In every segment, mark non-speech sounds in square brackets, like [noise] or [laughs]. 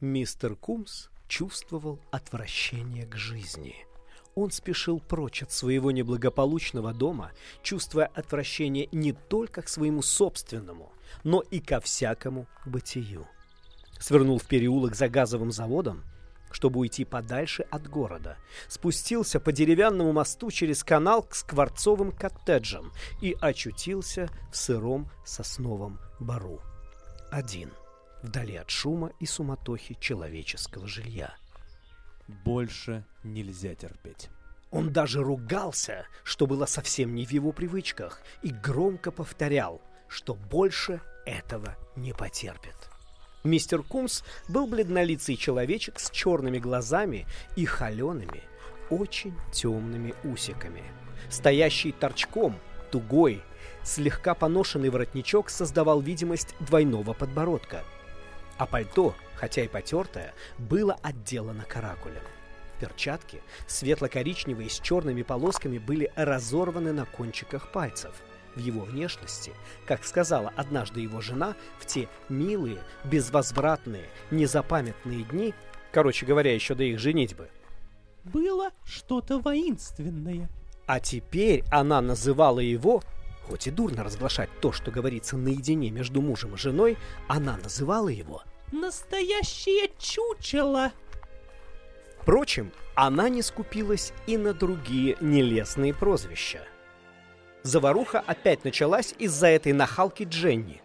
Мистер Кумс чувствовал отвращение к жизни. Он спешил прочь от своего неблагополучного дома, чувствуя отвращение не только к своему собственному, но и ко всякому бытию. Свернул в переулок за газовым заводом, чтобы уйти подальше от города. Спустился по деревянному мосту через канал к скворцовым коттеджам и очутился в сыром сосновом бару. Один вдали от шума и суматохи человеческого жилья. Больше нельзя терпеть. Он даже ругался, что было совсем не в его привычках, и громко повторял, что больше этого не потерпит. Мистер Кумс был бледнолицый человечек с черными глазами и холеными, очень темными усиками. Стоящий торчком, тугой, слегка поношенный воротничок создавал видимость двойного подбородка – а пальто, хотя и потертое, было отделано каракулем. Перчатки, светло-коричневые с черными полосками, были разорваны на кончиках пальцев. В его внешности, как сказала однажды его жена, в те милые, безвозвратные, незапамятные дни, короче говоря, еще до их женитьбы, было что-то воинственное. А теперь она называла его Хоть и дурно разглашать то, что говорится наедине между мужем и женой, она называла его «настоящее чучело». Впрочем, она не скупилась и на другие нелестные прозвища. Заваруха опять началась из-за этой нахалки Дженни.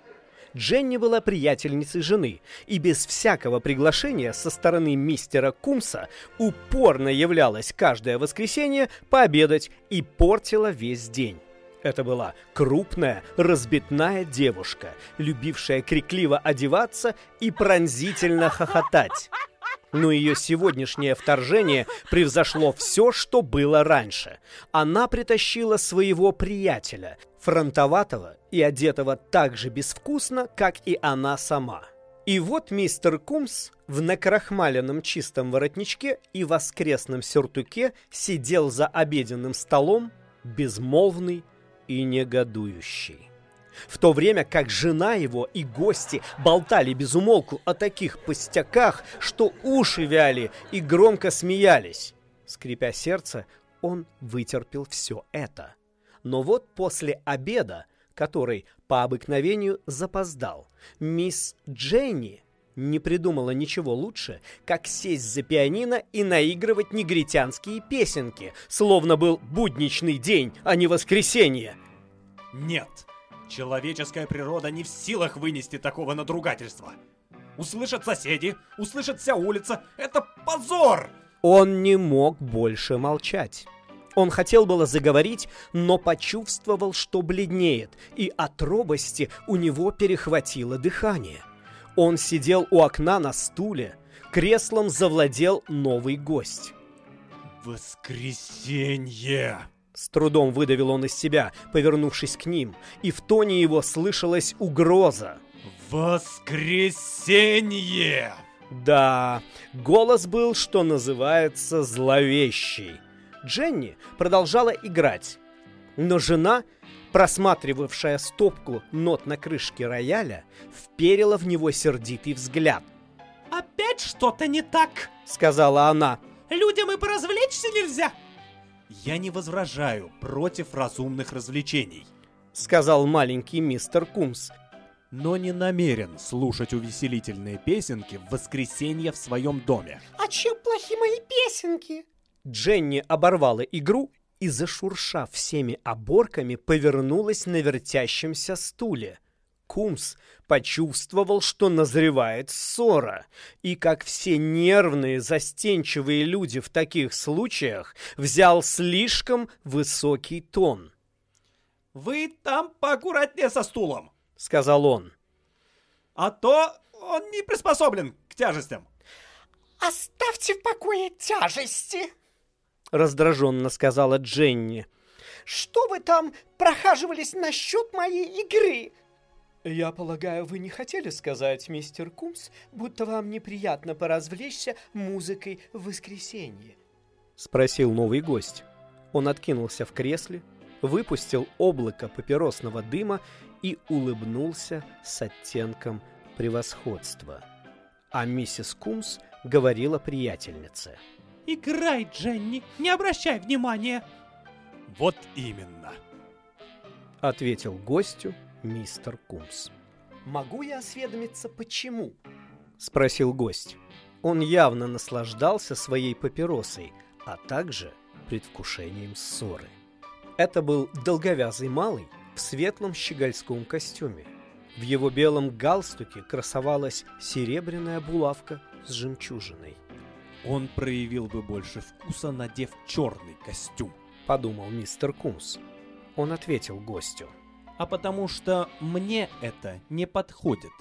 Дженни была приятельницей жены и без всякого приглашения со стороны мистера Кумса упорно являлась каждое воскресенье пообедать и портила весь день. Это была крупная, разбитная девушка, любившая крикливо одеваться и пронзительно хохотать. Но ее сегодняшнее вторжение превзошло все, что было раньше. Она притащила своего приятеля, фронтоватого и одетого так же безвкусно, как и она сама. И вот мистер Кумс в накрахмаленном чистом воротничке и воскресном сюртуке сидел за обеденным столом, безмолвный, и негодующий. В то время как жена его и гости болтали безумолку о таких пустяках, что уши вяли и громко смеялись. Скрипя сердце, он вытерпел все это. Но вот после обеда, который по обыкновению запоздал, мисс Дженни не придумала ничего лучше, как сесть за пианино и наигрывать негритянские песенки, словно был будничный день, а не воскресенье. Нет, человеческая природа не в силах вынести такого надругательства. Услышат соседи, услышат вся улица. Это позор! Он не мог больше молчать. Он хотел было заговорить, но почувствовал, что бледнеет, и от робости у него перехватило дыхание. Он сидел у окна на стуле, креслом завладел новый гость. «Воскресенье!» С трудом выдавил он из себя, повернувшись к ним, и в тоне его слышалась угроза. «Воскресенье!» Да, голос был, что называется, зловещий. Дженни продолжала играть, но жена просматривавшая стопку нот на крышке рояля, вперила в него сердитый взгляд. «Опять что-то не так!» — сказала она. «Людям и поразвлечься нельзя!» «Я не возражаю против разумных развлечений», — сказал маленький мистер Кумс. «Но не намерен слушать увеселительные песенки в воскресенье в своем доме». «А чем плохи мои песенки?» Дженни оборвала игру и, зашуршав всеми оборками, повернулась на вертящемся стуле. Кумс почувствовал, что назревает ссора, и, как все нервные, застенчивые люди в таких случаях, взял слишком высокий тон. «Вы там поаккуратнее со стулом», — сказал он. «А то он не приспособлен к тяжестям». «Оставьте в покое тяжести», раздраженно сказала Дженни. «Что вы там прохаживались насчет моей игры?» «Я полагаю, вы не хотели сказать, мистер Кумс, будто вам неприятно поразвлечься музыкой в воскресенье?» Спросил новый гость. Он откинулся в кресле, выпустил облако папиросного дыма и улыбнулся с оттенком превосходства. А миссис Кумс говорила приятельнице. Играй, Дженни, не обращай внимания. Вот именно. Ответил гостю мистер Кумс. Могу я осведомиться, почему? Спросил гость. Он явно наслаждался своей папиросой, а также предвкушением ссоры. Это был долговязый малый в светлом щегольском костюме. В его белом галстуке красовалась серебряная булавка с жемчужиной. Он проявил бы больше вкуса, надев черный костюм. Подумал мистер Кумс. Он ответил гостю. А потому что мне это не подходит.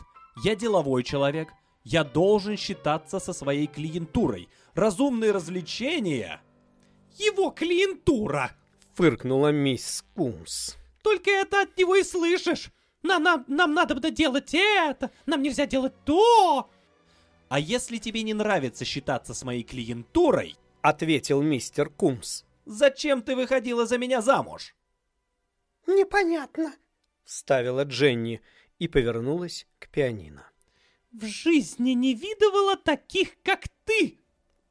Я деловой человек. Я должен считаться со своей клиентурой. Разумные развлечения... Его клиентура! Фыркнула мисс Кумс. Только это от него и слышишь. Нам, нам, нам надо бы делать это, нам нельзя делать то. А если тебе не нравится считаться с моей клиентурой, Ответил мистер Кумс. зачем ты выходила за меня замуж? Непонятно. Вставила Дженни и повернулась к пианино. В жизни не видывала таких, как ты.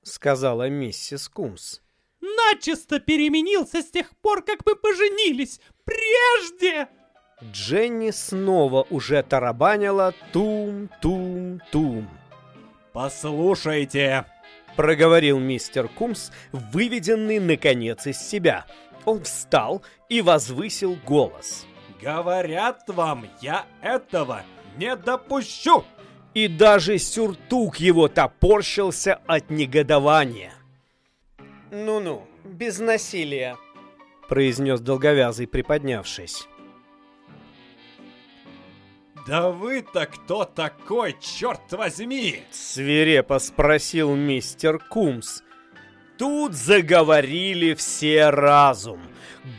Сказала миссис Кумс. Начисто переменился с тех пор, как мы поженились. Прежде... Дженни снова уже тарабанила тум-тум-тум. Послушайте, Проговорил мистер Кумс, выведенный наконец из себя. Он встал и возвысил голос. говорят вам, я этого не допущу. И даже сюртук его топорщился от негодования. Ну-ну, без насилия. Произнес долговязый, приподнявшись. Да вы-то кто такой, черт возьми? Свирепо спросил мистер Кумс. Тут заговорили все разум.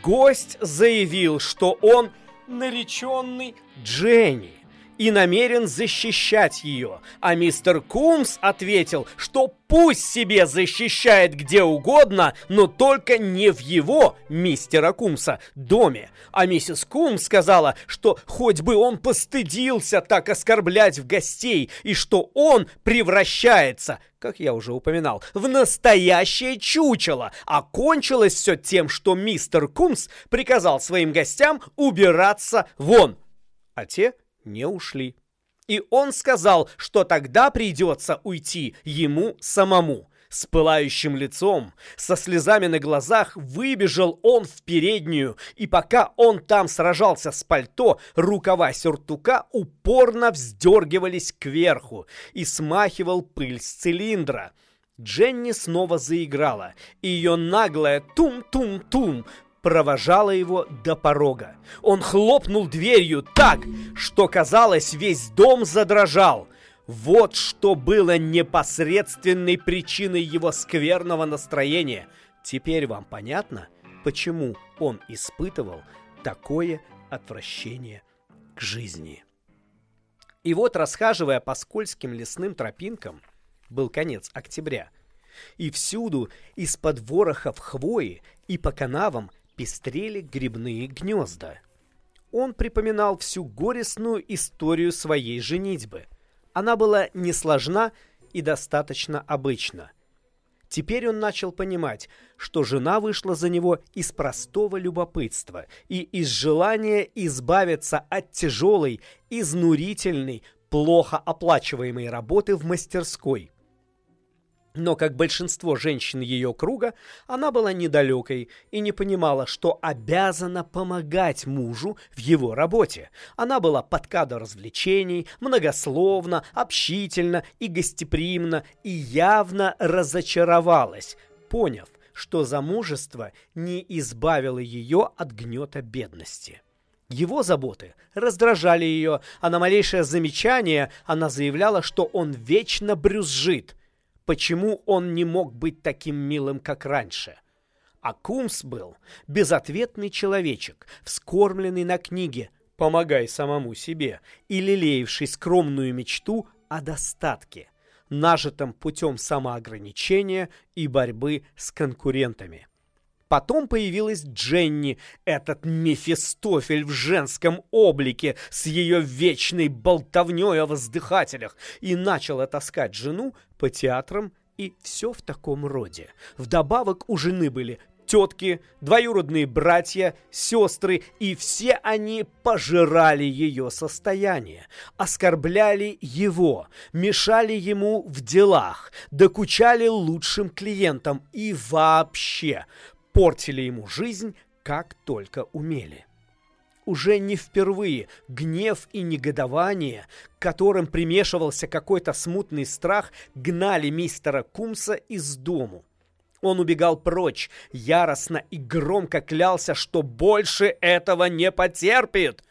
Гость заявил, что он нареченный Дженни и намерен защищать ее, а мистер Кумс ответил, что пусть себе защищает где угодно, но только не в его, мистера Кумса, доме. А миссис Кумс сказала, что хоть бы он постыдился так оскорблять в гостей, и что он превращается, как я уже упоминал, в настоящее чучело, а кончилось все тем, что мистер Кумс приказал своим гостям убираться вон, а те не ушли. И он сказал, что тогда придется уйти ему самому. С пылающим лицом, со слезами на глазах выбежал он в переднюю, и пока он там сражался с пальто, рукава сюртука упорно вздергивались кверху и смахивал пыль с цилиндра. Дженни снова заиграла, и ее наглая тум-тум-тум провожала его до порога. Он хлопнул дверью так, что, казалось, весь дом задрожал. Вот что было непосредственной причиной его скверного настроения. Теперь вам понятно, почему он испытывал такое отвращение к жизни. И вот, расхаживая по скользким лесным тропинкам, был конец октября, и всюду из-под ворохов хвои и по канавам пестрели грибные гнезда. Он припоминал всю горестную историю своей женитьбы. Она была несложна и достаточно обычна. Теперь он начал понимать, что жена вышла за него из простого любопытства и из желания избавиться от тяжелой, изнурительной, плохо оплачиваемой работы в мастерской. Но, как большинство женщин ее круга, она была недалекой и не понимала, что обязана помогать мужу в его работе. Она была под кадр развлечений, многословно, общительно и гостеприимна, и явно разочаровалась, поняв, что замужество не избавило ее от гнета бедности. Его заботы раздражали ее, а на малейшее замечание она заявляла, что он вечно брюзжит – почему он не мог быть таким милым, как раньше. А Кумс был безответный человечек, вскормленный на книге «Помогай самому себе» и лелеявший скромную мечту о достатке, нажитом путем самоограничения и борьбы с конкурентами. Потом появилась Дженни, этот Мефистофель в женском облике с ее вечной болтовней о воздыхателях, и начала таскать жену по театрам и все в таком роде. Вдобавок у жены были тетки, двоюродные братья, сестры, и все они пожирали ее состояние, оскорбляли его, мешали ему в делах, докучали лучшим клиентам и вообще портили ему жизнь как только умели. Уже не впервые гнев и негодование, к которым примешивался какой-то смутный страх, гнали мистера Кумса из дому. Он убегал прочь, яростно и громко клялся, что больше этого не потерпит.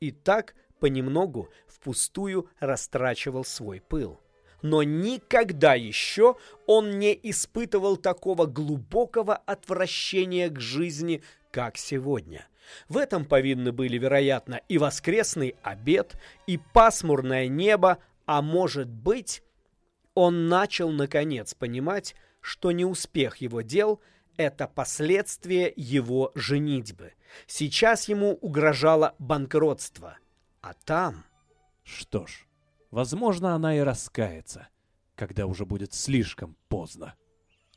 И так понемногу впустую растрачивал свой пыл. Но никогда еще он не испытывал такого глубокого отвращения к жизни, как сегодня. В этом повинны были, вероятно, и воскресный обед, и пасмурное небо, а может быть, он начал, наконец, понимать, что неуспех его дел – это последствие его женитьбы. Сейчас ему угрожало банкротство. А там... Что ж, возможно, она и раскается, когда уже будет слишком поздно.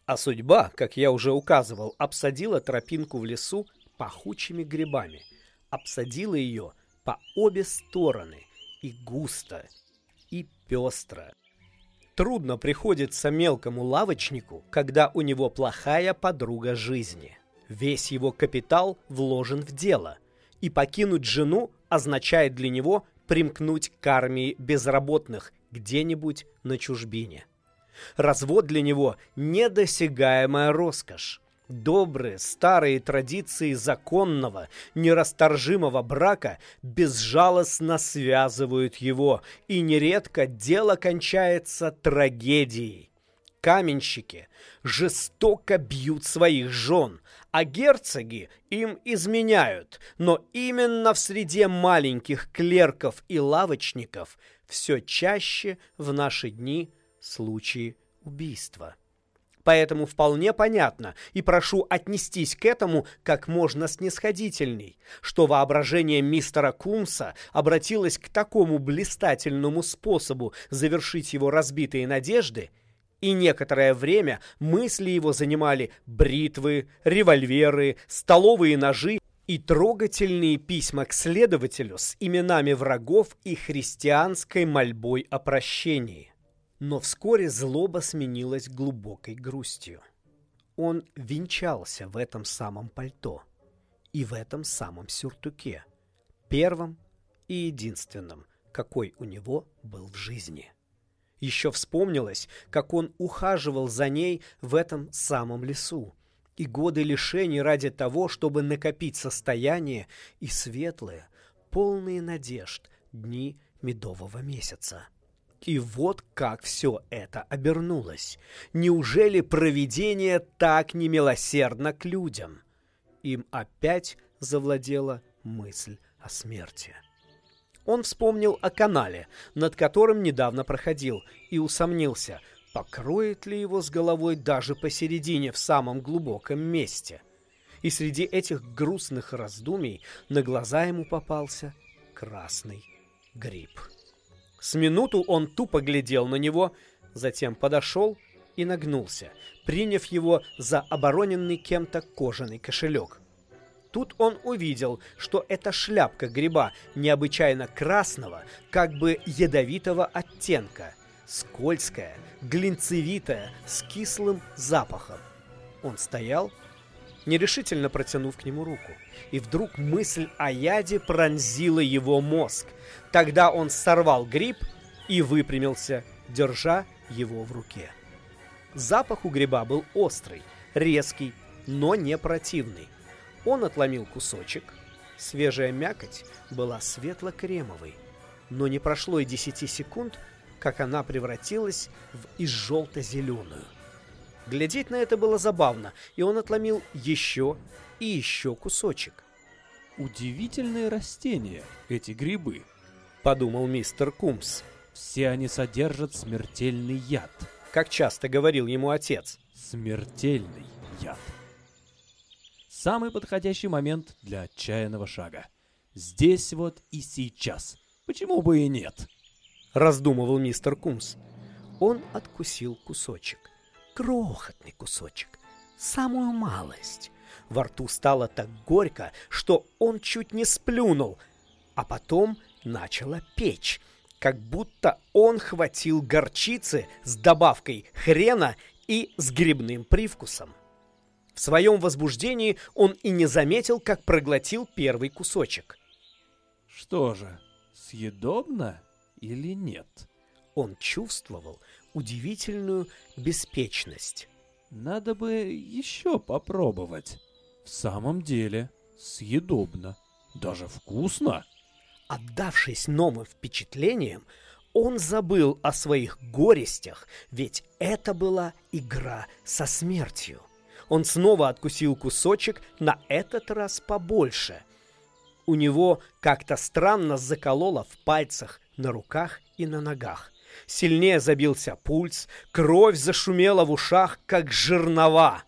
А судьба, как я уже указывал, обсадила тропинку в лесу пахучими грибами. Обсадила ее по обе стороны, и густо, и пестро. Трудно приходится мелкому лавочнику, когда у него плохая подруга жизни. Весь его капитал вложен в дело, и покинуть жену означает для него примкнуть к армии безработных где-нибудь на чужбине. Развод для него – недосягаемая роскошь. Добрые старые традиции законного, нерасторжимого брака безжалостно связывают его, и нередко дело кончается трагедией. Каменщики жестоко бьют своих жен, а герцоги им изменяют, но именно в среде маленьких клерков и лавочников все чаще в наши дни случаи убийства. Поэтому вполне понятно, и прошу отнестись к этому как можно снисходительней, что воображение мистера Кумса обратилось к такому блистательному способу завершить его разбитые надежды, и некоторое время мысли его занимали бритвы, револьверы, столовые ножи и трогательные письма к следователю с именами врагов и христианской мольбой о прощении. Но вскоре злоба сменилась глубокой грустью. Он венчался в этом самом пальто и в этом самом сюртуке, первом и единственном, какой у него был в жизни. Еще вспомнилось, как он ухаживал за ней в этом самом лесу, и годы лишений ради того, чтобы накопить состояние и светлые, полные надежд дни медового месяца. И вот как все это обернулось. Неужели провидение так немилосердно к людям? Им опять завладела мысль о смерти. Он вспомнил о канале, над которым недавно проходил, и усомнился, покроет ли его с головой даже посередине в самом глубоком месте. И среди этих грустных раздумий на глаза ему попался красный гриб. С минуту он тупо глядел на него, затем подошел и нагнулся, приняв его за обороненный кем-то кожаный кошелек. Тут он увидел, что это шляпка гриба необычайно красного, как бы ядовитого оттенка, скользкая, глинцевитая, с кислым запахом. Он стоял, нерешительно протянув к нему руку. И вдруг мысль о яде пронзила его мозг. Тогда он сорвал гриб и выпрямился, держа его в руке. Запах у гриба был острый, резкий, но не противный. Он отломил кусочек. Свежая мякоть была светло-кремовой. Но не прошло и десяти секунд, как она превратилась в изжелто-зеленую. Глядеть на это было забавно, и он отломил еще и еще кусочек. Удивительные растения, эти грибы, подумал мистер Кумс. Все они содержат смертельный яд. Как часто говорил ему отец. Смертельный яд. Самый подходящий момент для отчаянного шага. Здесь вот и сейчас. Почему бы и нет? Раздумывал мистер Кумс. Он откусил кусочек. Крохотный кусочек. Самую малость. Во рту стало так горько, что он чуть не сплюнул, а потом начало печь, как будто он хватил горчицы с добавкой хрена и с грибным привкусом. В своем возбуждении он и не заметил, как проглотил первый кусочек. Что же, съедобно или нет? Он чувствовал удивительную беспечность. Надо бы еще попробовать. В самом деле, съедобно. Даже вкусно. Отдавшись новым впечатлениям, он забыл о своих горестях, ведь это была игра со смертью. Он снова откусил кусочек, на этот раз побольше. У него как-то странно закололо в пальцах, на руках и на ногах. Сильнее забился пульс, кровь зашумела в ушах, как жернова.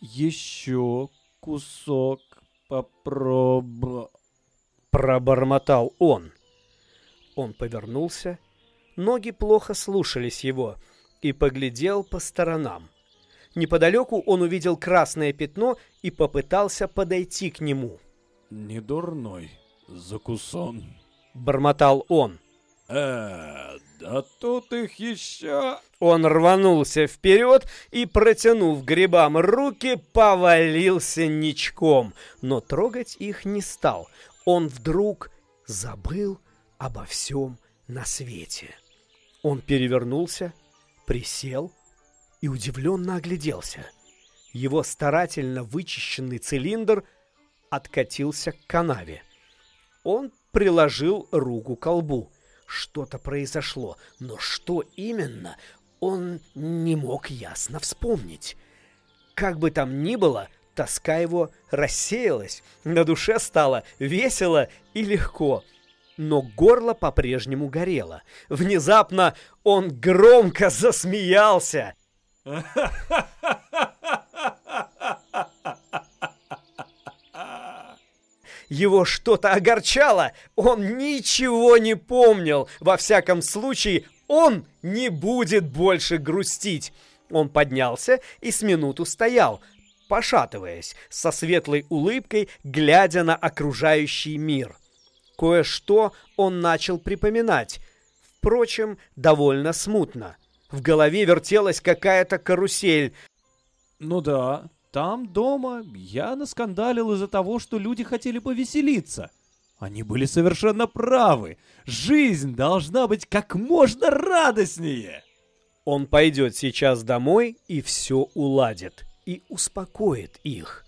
Еще кусок попробую. Пробормотал он. Он повернулся, ноги плохо слушались его, и поглядел по сторонам. Неподалеку он увидел красное пятно и попытался подойти к нему. Не дурной закусон. Бормотал он. Э, да тут их еще... Он рванулся вперед и, протянув грибам руки, повалился ничком, но трогать их не стал. Он вдруг забыл обо всем на свете. Он перевернулся, присел и удивленно огляделся. Его старательно вычищенный цилиндр откатился к канаве. Он приложил руку к колбу. Что-то произошло, но что именно, он не мог ясно вспомнить. Как бы там ни было, тоска его рассеялась, на душе стало весело и легко. Но горло по-прежнему горело. Внезапно он громко засмеялся. Его что-то огорчало, он ничего не помнил. Во всяком случае, он не будет больше грустить. Он поднялся и с минуту стоял, пошатываясь, со светлой улыбкой, глядя на окружающий мир. Кое-что он начал припоминать, впрочем, довольно смутно. В голове вертелась какая-то карусель. Ну да, там дома я наскандалил из-за того, что люди хотели повеселиться. Они были совершенно правы. Жизнь должна быть как можно радостнее. Он пойдет сейчас домой и все уладит, и успокоит их.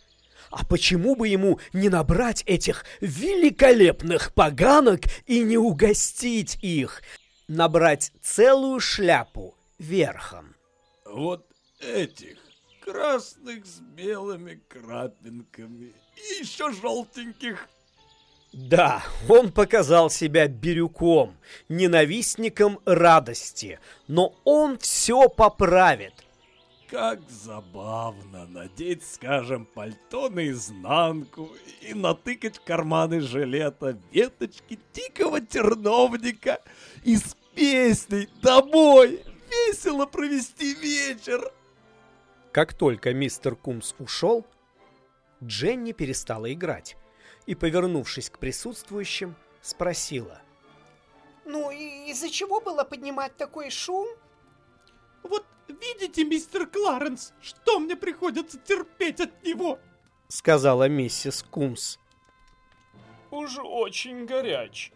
А почему бы ему не набрать этих великолепных поганок и не угостить их? Набрать целую шляпу верхом. Вот этих красных с белыми крапинками и еще желтеньких. Да, он показал себя бирюком, ненавистником радости, но он все поправит. Как забавно надеть, скажем, пальто наизнанку и натыкать в карманы жилета веточки дикого терновника и с песней «Домой!» Весело провести вечер. Как только мистер Кумс ушел, Дженни перестала играть и, повернувшись к присутствующим, спросила. Ну, и из-за чего было поднимать такой шум? Вот видите, мистер Кларенс, что мне приходится терпеть от него? Сказала миссис Кумс. Уж очень горяч.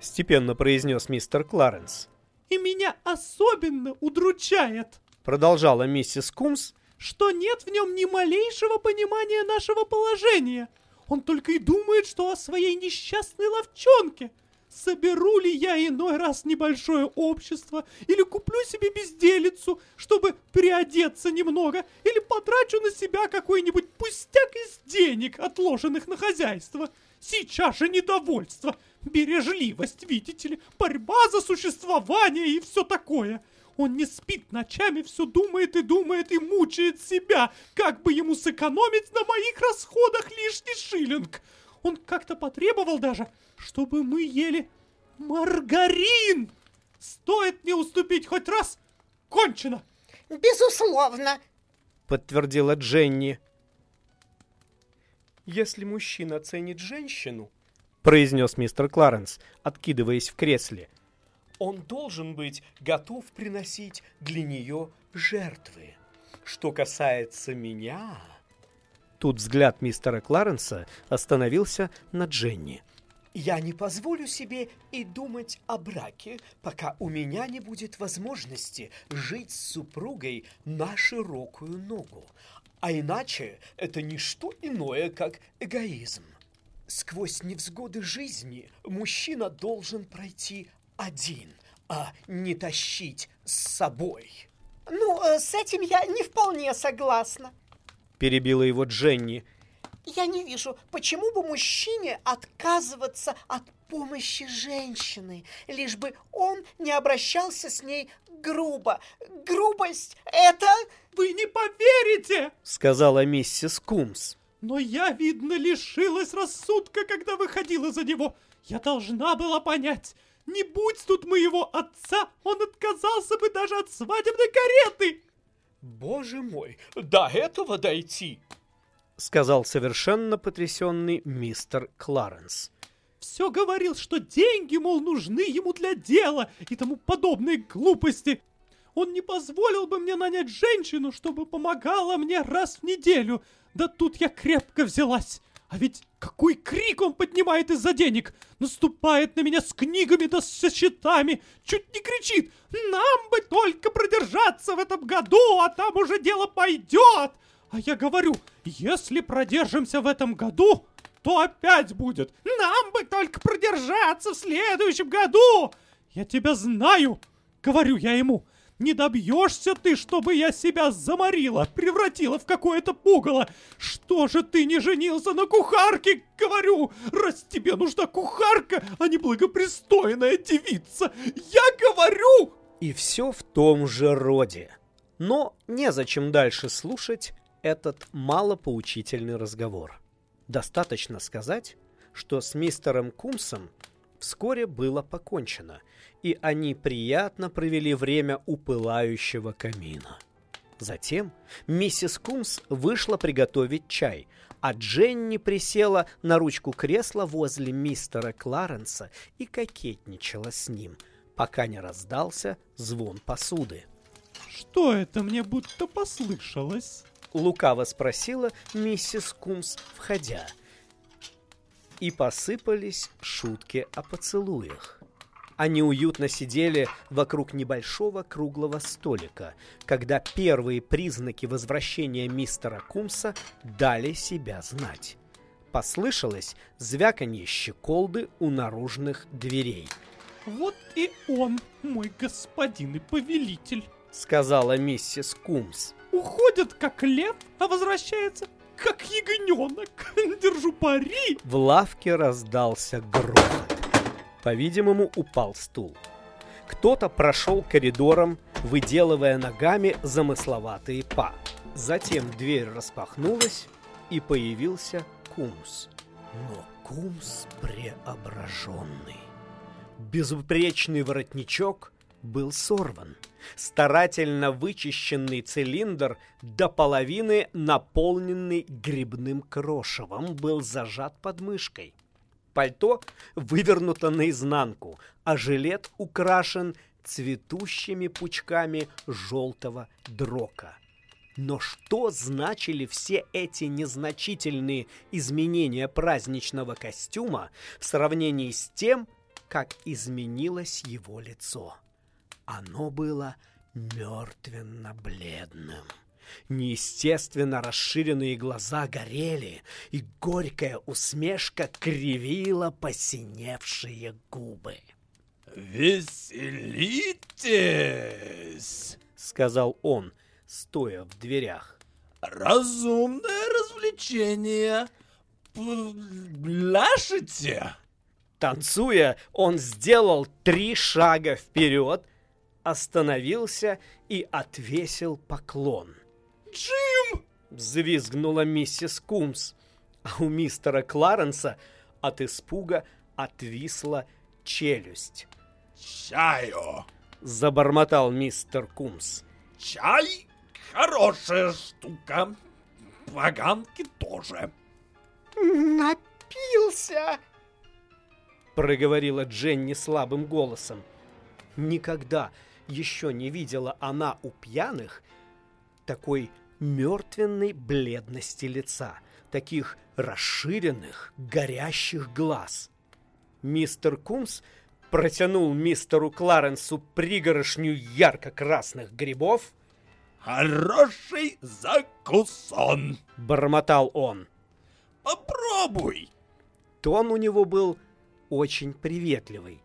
Степенно произнес мистер Кларенс. И меня особенно удручает, Продолжала миссис Кумс, что нет в нем ни малейшего понимания нашего положения. Он только и думает, что о своей несчастной ловчонке. Соберу ли я иной раз небольшое общество, или куплю себе безделицу, чтобы переодеться немного, или потрачу на себя какой-нибудь пустяк из денег, отложенных на хозяйство. Сейчас же недовольство, бережливость, видите ли, борьба за существование и все такое. Он не спит ночами, все думает и думает и мучает себя, как бы ему сэкономить на моих расходах лишний шиллинг. Он как-то потребовал даже, чтобы мы ели маргарин. Стоит мне уступить хоть раз, кончено. Безусловно. Подтвердила Дженни. Если мужчина ценит женщину, произнес мистер Кларенс, откидываясь в кресле, он должен быть готов приносить для нее жертвы. Что касается меня... Тут взгляд мистера Кларенса остановился на Дженни. Я не позволю себе и думать о браке, пока у меня не будет возможности жить с супругой на широкую ногу. А иначе это не что иное, как эгоизм. Сквозь невзгоды жизни мужчина должен пройти один, а не тащить с собой. Ну, э, с этим я не вполне согласна. Перебила его Дженни. Я не вижу, почему бы мужчине отказываться от помощи женщины, лишь бы он не обращался с ней грубо. Грубость — это... Вы не поверите! Сказала миссис Кумс. Но я, видно, лишилась рассудка, когда выходила за него. Я должна была понять. Не будь тут моего отца, он отказался бы даже от свадебной кареты. Боже мой, до этого дойти! Сказал совершенно потрясенный мистер Кларенс. Все говорил, что деньги, мол, нужны ему для дела и тому подобные глупости. Он не позволил бы мне нанять женщину, чтобы помогала мне раз в неделю. Да тут я крепко взялась. А ведь какой крик он поднимает из-за денег! Наступает на меня с книгами да со счетами! Чуть не кричит! Нам бы только продержаться в этом году, а там уже дело пойдет! А я говорю, если продержимся в этом году, то опять будет. Нам бы только продержаться в следующем году! Я тебя знаю, говорю я ему. Не добьешься ты, чтобы я себя заморила, превратила в какое-то пугало. Что же ты не женился на кухарке, говорю, раз тебе нужна кухарка, а не благопристойная девица. Я говорю! И все в том же роде. Но незачем дальше слушать этот малопоучительный разговор. Достаточно сказать, что с мистером Кумсом вскоре было покончено, и они приятно провели время у пылающего камина. Затем миссис Кумс вышла приготовить чай, а Дженни присела на ручку кресла возле мистера Кларенса и кокетничала с ним, пока не раздался звон посуды. Что это мне будто послышалось? Лукаво спросила миссис Кумс, входя. И посыпались шутки о поцелуях. Они уютно сидели вокруг небольшого круглого столика, когда первые признаки возвращения мистера Кумса дали себя знать. Послышалось звяканье щеколды у наружных дверей. Вот и он, мой господин и повелитель. Сказала миссис Кумс. Уходит как лев, а возвращается как ягненок. [laughs] Держу пари. В лавке раздался грохот. По-видимому, упал стул. Кто-то прошел коридором, выделывая ногами замысловатые па. Затем дверь распахнулась, и появился Кумс. Но Кумс преображенный. Безупречный воротничок был сорван. Старательно вычищенный цилиндр до половины, наполненный грибным крошевом, был зажат под мышкой. Пальто вывернуто наизнанку, а жилет украшен цветущими пучками желтого дрока. Но что значили все эти незначительные изменения праздничного костюма в сравнении с тем, как изменилось его лицо? Оно было мертвенно-бледным. Неестественно расширенные глаза горели, и горькая усмешка кривила посиневшие губы. «Веселитесь!» — сказал он, стоя в дверях. «Разумное развлечение! Пляшете!» Танцуя, он сделал три шага вперед, остановился и отвесил поклон. Джим! Взвизгнула миссис Кумс, а у мистера Кларенса от испуга отвисла челюсть. «Чаю!» — забормотал мистер Кумс. «Чай — хорошая штука. Поганки тоже». Напился! проговорила Дженни слабым голосом. Никогда еще не видела она у пьяных такой мертвенной бледности лица, таких расширенных, горящих глаз. Мистер Кумс протянул мистеру Кларенсу пригорошню ярко-красных грибов. «Хороший закусон!» — бормотал он. «Попробуй!» Тон у него был очень приветливый.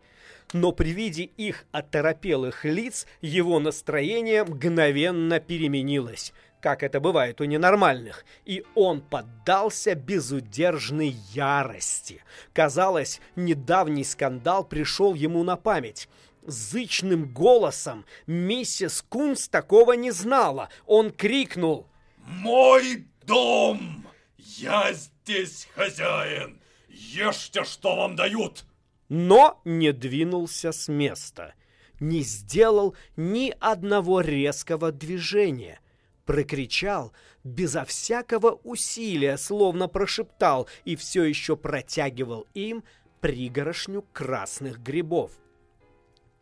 Но при виде их оторопелых лиц его настроение мгновенно переменилось, как это бывает у ненормальных, и он поддался безудержной ярости. Казалось, недавний скандал пришел ему на память. Зычным голосом миссис Кунс такого не знала. Он крикнул «Мой дом! Я здесь хозяин! Ешьте, что вам дают!» Но не двинулся с места, не сделал ни одного резкого движения. Прокричал безо всякого усилия, словно прошептал и все еще протягивал им пригорошню красных грибов.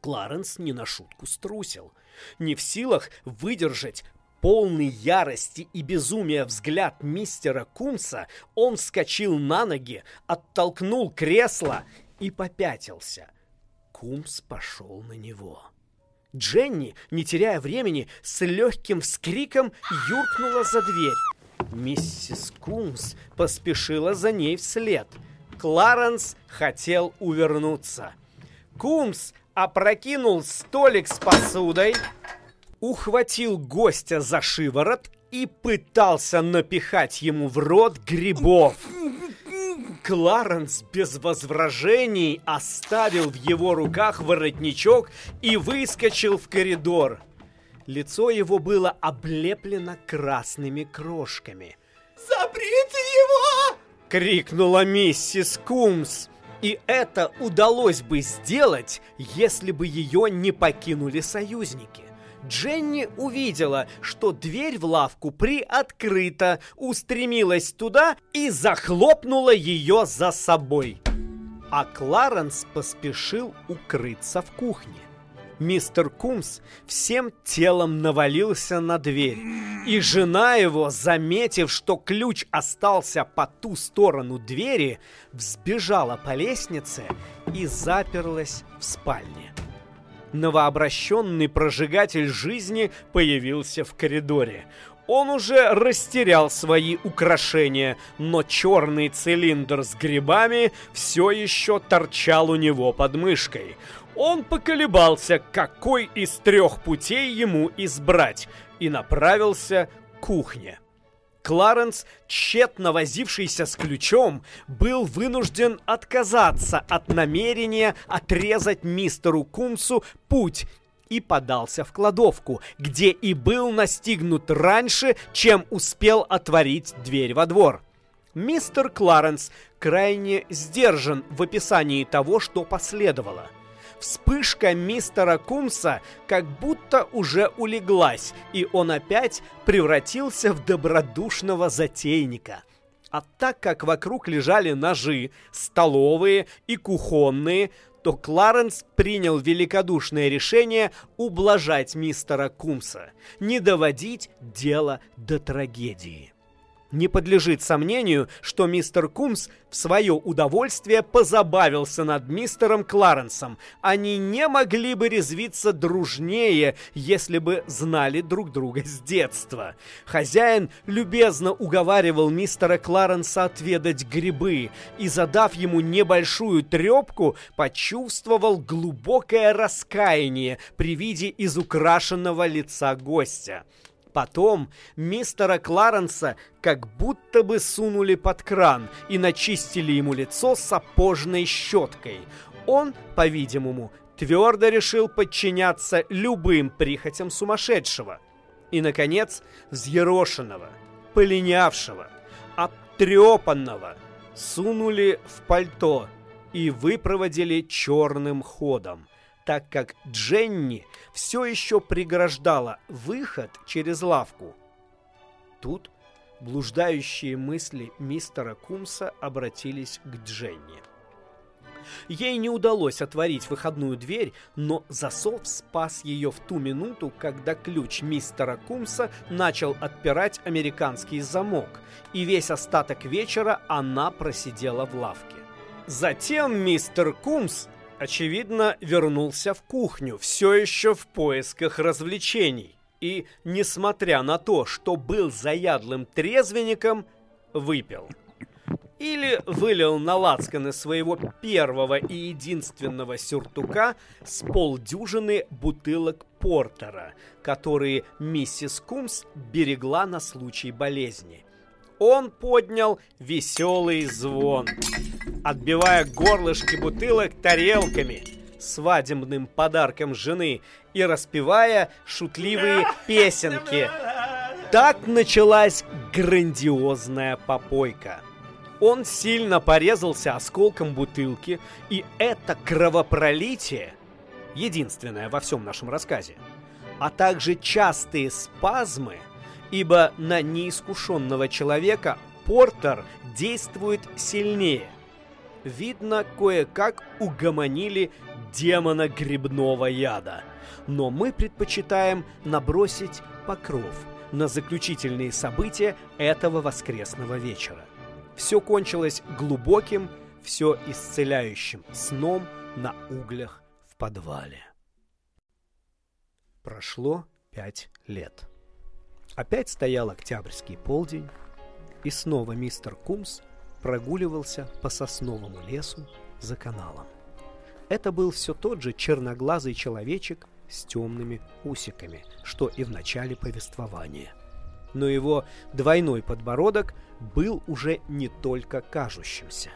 Кларенс не на шутку струсил. Не в силах выдержать полный ярости и безумия взгляд мистера Кумса, он вскочил на ноги, оттолкнул кресло и попятился. Кумс пошел на него. Дженни, не теряя времени, с легким вскриком юркнула за дверь. Миссис Кумс поспешила за ней вслед. Кларенс хотел увернуться. Кумс опрокинул столик с посудой, ухватил гостя за шиворот и пытался напихать ему в рот грибов. Кларенс без возражений оставил в его руках воротничок и выскочил в коридор. Лицо его было облеплено красными крошками. Заприте его! Крикнула миссис Кумс. И это удалось бы сделать, если бы ее не покинули союзники. Дженни увидела, что дверь в лавку приоткрыта, устремилась туда и захлопнула ее за собой. А Кларенс поспешил укрыться в кухне. Мистер Кумс всем телом навалился на дверь, и жена его, заметив, что ключ остался по ту сторону двери, взбежала по лестнице и заперлась в спальне новообращенный прожигатель жизни появился в коридоре. Он уже растерял свои украшения, но черный цилиндр с грибами все еще торчал у него под мышкой. Он поколебался, какой из трех путей ему избрать, и направился к кухне. Кларенс, тщетно возившийся с ключом, был вынужден отказаться от намерения отрезать мистеру Кумсу путь и подался в кладовку, где и был настигнут раньше, чем успел отворить дверь во двор. Мистер Кларенс крайне сдержан в описании того, что последовало – Вспышка мистера Кумса как будто уже улеглась, и он опять превратился в добродушного затейника. А так как вокруг лежали ножи, столовые и кухонные, то Кларенс принял великодушное решение ублажать мистера Кумса, не доводить дело до трагедии. Не подлежит сомнению, что мистер Кумс в свое удовольствие позабавился над мистером Кларенсом. Они не могли бы резвиться дружнее, если бы знали друг друга с детства. Хозяин любезно уговаривал мистера Кларенса отведать грибы и, задав ему небольшую трепку, почувствовал глубокое раскаяние при виде изукрашенного лица гостя. Потом мистера Кларенса как будто бы сунули под кран и начистили ему лицо сапожной щеткой. Он, по-видимому, твердо решил подчиняться любым прихотям сумасшедшего. И, наконец, взъерошенного, полинявшего, обтрепанного сунули в пальто и выпроводили черным ходом, так как Дженни все еще преграждала выход через лавку. Тут блуждающие мысли мистера Кумса обратились к Дженни. Ей не удалось отворить выходную дверь, но засов спас ее в ту минуту, когда ключ мистера Кумса начал отпирать американский замок, и весь остаток вечера она просидела в лавке. Затем мистер Кумс, очевидно, вернулся в кухню, все еще в поисках развлечений, и, несмотря на то, что был заядлым трезвенником, выпил или вылил на лацканы своего первого и единственного сюртука с полдюжины бутылок портера, которые миссис Кумс берегла на случай болезни. Он поднял веселый звон, отбивая горлышки бутылок тарелками, свадебным подарком жены и распевая шутливые [laughs] песенки. Так началась грандиозная попойка. Он сильно порезался осколком бутылки, и это кровопролитие, единственное во всем нашем рассказе, а также частые спазмы, ибо на неискушенного человека Портер действует сильнее. Видно, кое-как угомонили демона грибного яда. Но мы предпочитаем набросить покров на заключительные события этого воскресного вечера. Все кончилось глубоким, все исцеляющим сном на углях в подвале. Прошло пять лет. Опять стоял октябрьский полдень, и снова мистер Кумс прогуливался по сосновому лесу за каналом. Это был все тот же черноглазый человечек с темными усиками, что и в начале повествования но его двойной подбородок был уже не только кажущимся.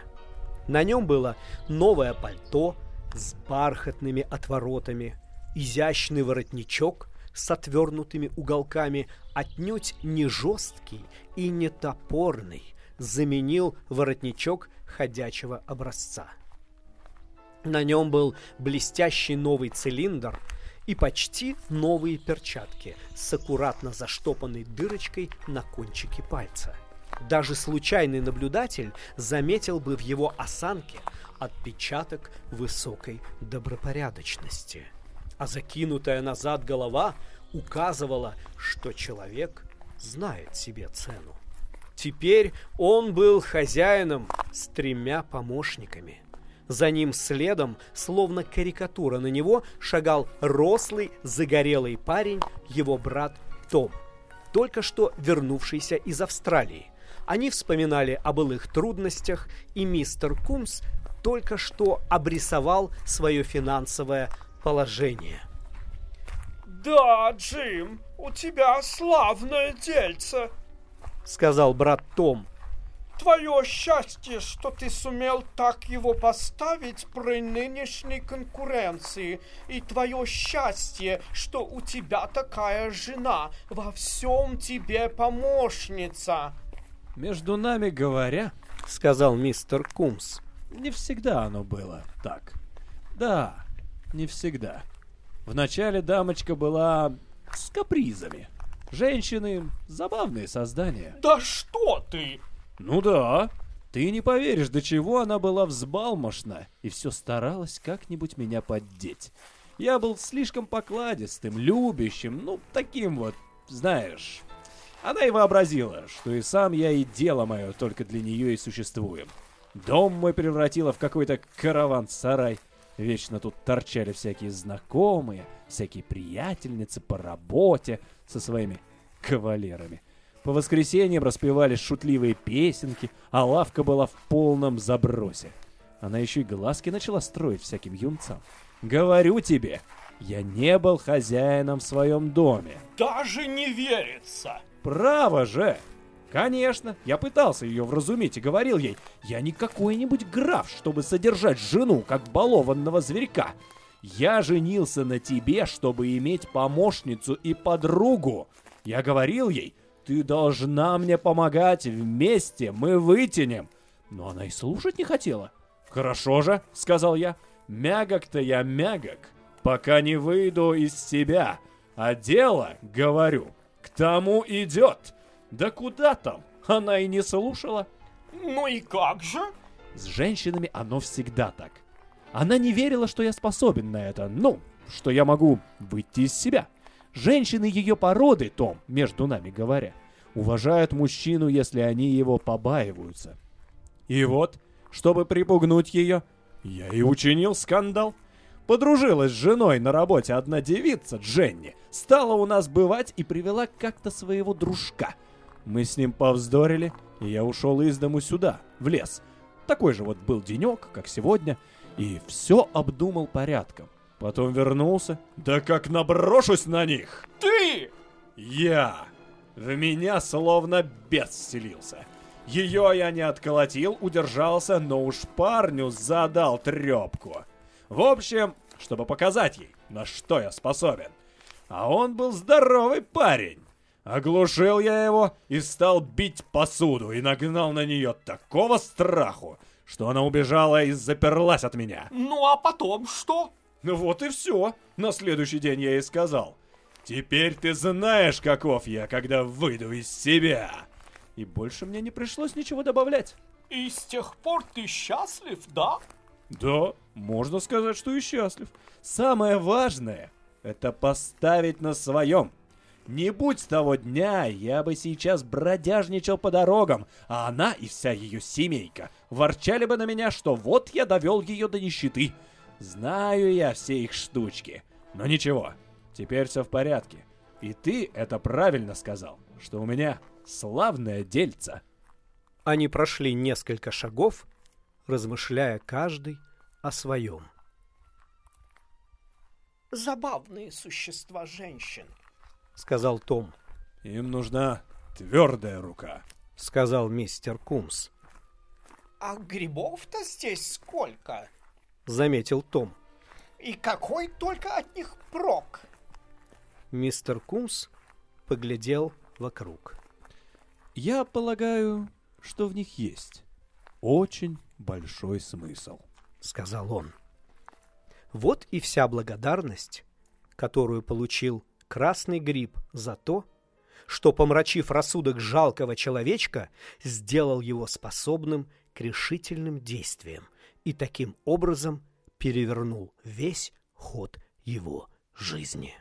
На нем было новое пальто с бархатными отворотами, изящный воротничок с отвернутыми уголками, отнюдь не жесткий и не топорный, заменил воротничок ходячего образца. На нем был блестящий новый цилиндр – и почти новые перчатки с аккуратно заштопанной дырочкой на кончике пальца. Даже случайный наблюдатель заметил бы в его осанке отпечаток высокой добропорядочности. А закинутая назад голова указывала, что человек знает себе цену. Теперь он был хозяином с тремя помощниками. За ним следом, словно карикатура на него, шагал рослый, загорелый парень, его брат Том, только что вернувшийся из Австралии. Они вспоминали о былых трудностях, и мистер Кумс только что обрисовал свое финансовое положение. «Да, Джим, у тебя славное дельце», — сказал брат Том. Твое счастье, что ты сумел так его поставить при нынешней конкуренции. И твое счастье, что у тебя такая жена, во всем тебе помощница. Между нами говоря, сказал мистер Кумс, не всегда оно было так. Да, не всегда. Вначале дамочка была с капризами. Женщины — забавные создания. Да что ты! Ну да. Ты не поверишь, до чего она была взбалмошна и все старалась как-нибудь меня поддеть. Я был слишком покладистым, любящим, ну, таким вот, знаешь. Она и вообразила, что и сам я, и дело мое только для нее и существуем. Дом мой превратила в какой-то караван-сарай. Вечно тут торчали всякие знакомые, всякие приятельницы по работе со своими кавалерами. По воскресеньям распевались шутливые песенки, а лавка была в полном забросе. Она еще и глазки начала строить всяким юнцам. Говорю тебе, я не был хозяином в своем доме. Даже не верится. Право же. Конечно, я пытался ее вразумить и говорил ей, я не какой-нибудь граф, чтобы содержать жену, как балованного зверька. Я женился на тебе, чтобы иметь помощницу и подругу. Я говорил ей, ты должна мне помогать, вместе мы вытянем. Но она и слушать не хотела. Хорошо же, сказал я, мягок-то я мягок, пока не выйду из себя. А дело, говорю, к тому идет. Да куда там? Она и не слушала. Ну и как же? С женщинами оно всегда так. Она не верила, что я способен на это. Ну, что я могу выйти из себя. Женщины ее породы, Том, между нами говоря, уважают мужчину, если они его побаиваются. И вот, чтобы припугнуть ее, я и учинил скандал. Подружилась с женой на работе одна девица, Дженни, стала у нас бывать и привела как-то своего дружка. Мы с ним повздорили, и я ушел из дому сюда, в лес. Такой же вот был денек, как сегодня, и все обдумал порядком. Потом вернулся, да как наброшусь на них! Ты! Я! В меня словно бес вселился. Ее я не отколотил, удержался, но уж парню задал трепку. В общем, чтобы показать ей, на что я способен. А он был здоровый парень. Оглушил я его и стал бить посуду и нагнал на нее такого страху, что она убежала и заперлась от меня. Ну а потом что? Ну вот и все. На следующий день я ей сказал. Теперь ты знаешь, каков я, когда выйду из себя. И больше мне не пришлось ничего добавлять. И с тех пор ты счастлив, да? Да, можно сказать, что и счастлив. Самое важное — это поставить на своем. Не будь с того дня, я бы сейчас бродяжничал по дорогам, а она и вся ее семейка ворчали бы на меня, что вот я довел ее до нищеты. Знаю я все их штучки, но ничего, теперь все в порядке. И ты это правильно сказал, что у меня славное дельце. Они прошли несколько шагов, размышляя каждый о своем. Забавные существа женщин. — сказал Том. «Им нужна твердая рука», — сказал мистер Кумс. «А грибов-то здесь сколько?» — заметил Том. «И какой только от них прок?» Мистер Кумс поглядел вокруг. «Я полагаю, что в них есть очень большой смысл», — сказал он. Вот и вся благодарность, которую получил красный гриб за то, что, помрачив рассудок жалкого человечка, сделал его способным к решительным действиям и таким образом перевернул весь ход его жизни.